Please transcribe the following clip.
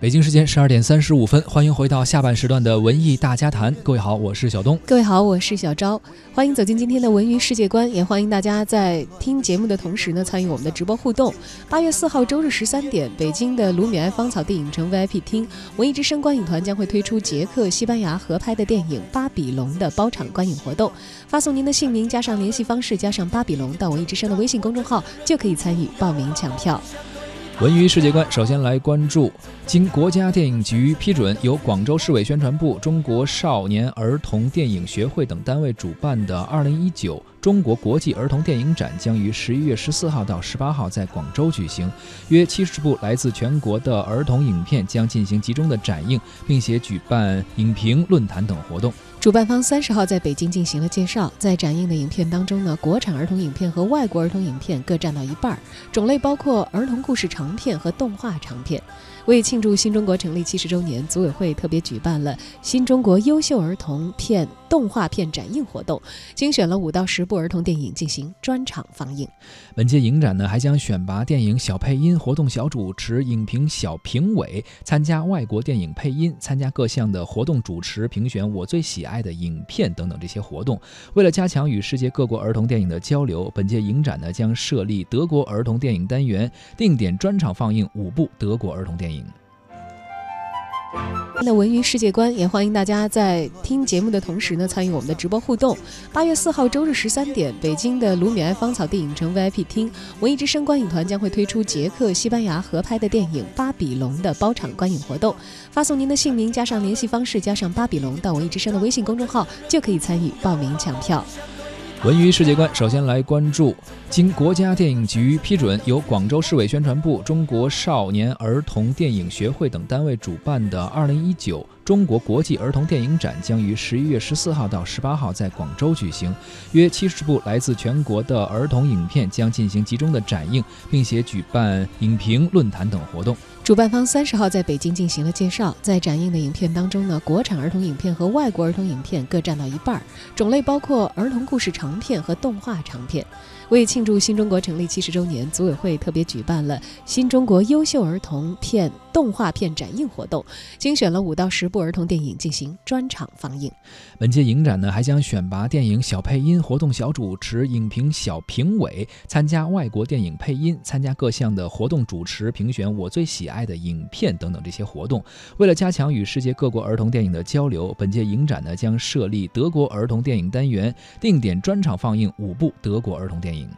北京时间十二点三十五分，欢迎回到下半时段的文艺大家谈。各位好，我是小东。各位好，我是小昭。欢迎走进今天的文娱世界观，也欢迎大家在听节目的同时呢，参与我们的直播互动。八月四号周日十三点，北京的卢米埃芳草电影城 VIP 厅，文艺之声观影团将会推出捷克、西班牙合拍的电影《巴比龙》的包场观影活动。发送您的姓名加上联系方式加上巴比龙到文艺之声的微信公众号，就可以参与报名抢票。文娱世界观，首先来关注，经国家电影局批准，由广州市委宣传部、中国少年儿童电影学会等单位主办的二零一九中国国际儿童电影展将于十一月十四号到十八号在广州举行。约七十部来自全国的儿童影片将进行集中的展映，并且举办影评论坛等活动。主办方三十号在北京进行了介绍，在展映的影片当中呢，国产儿童影片和外国儿童影片各占到一半儿，种类包括儿童故事长片和动画长片。为庆祝新中国成立七十周年，组委会特别举办了新中国优秀儿童片动画片展映活动，精选了五到十部儿童电影进行专场放映。本届影展呢，还将选拔电影小配音、活动小主持、影评小评委，参加外国电影配音，参加各项的活动主持，评选我最喜爱爱的影片等等这些活动。为了加强与世界各国儿童电影的交流，本届影展呢将设立德国儿童电影单元，定点专场放映五部德国儿童电影。那文娱世界观，也欢迎大家在听节目的同时呢，参与我们的直播互动。八月四号周日十三点，北京的卢米埃芳草电影城 VIP 厅，文艺之声观影团将会推出捷克、西班牙合拍的电影《巴比龙》的包场观影活动。发送您的姓名加上联系方式加上巴比龙到文艺之声的微信公众号，就可以参与报名抢票。文娱世界观，首先来关注，经国家电影局批准，由广州市委宣传部、中国少年儿童电影学会等单位主办的二零一九中国国际儿童电影展将于十一月十四号到十八号在广州举行。约七十部来自全国的儿童影片将进行集中的展映，并且举办影评论坛等活动。主办方三十号在北京进行了介绍，在展映的影片当中呢，国产儿童影片和外国儿童影片各占到一半，种类包括儿童故事长片和动画长片。为庆祝新中国成立七十周年，组委会特别举办了新中国优秀儿童片动画片展映活动，精选了五到十部儿童电影进行专场放映。本届影展呢，还将选拔电影小配音、活动小主持、影评小评委，参加外国电影配音，参加各项的活动主持，评选我最喜爱的影片等等这些活动。为了加强与世界各国儿童电影的交流，本届影展呢将设立德国儿童电影单元，定点专场放映五部德国儿童电影。影。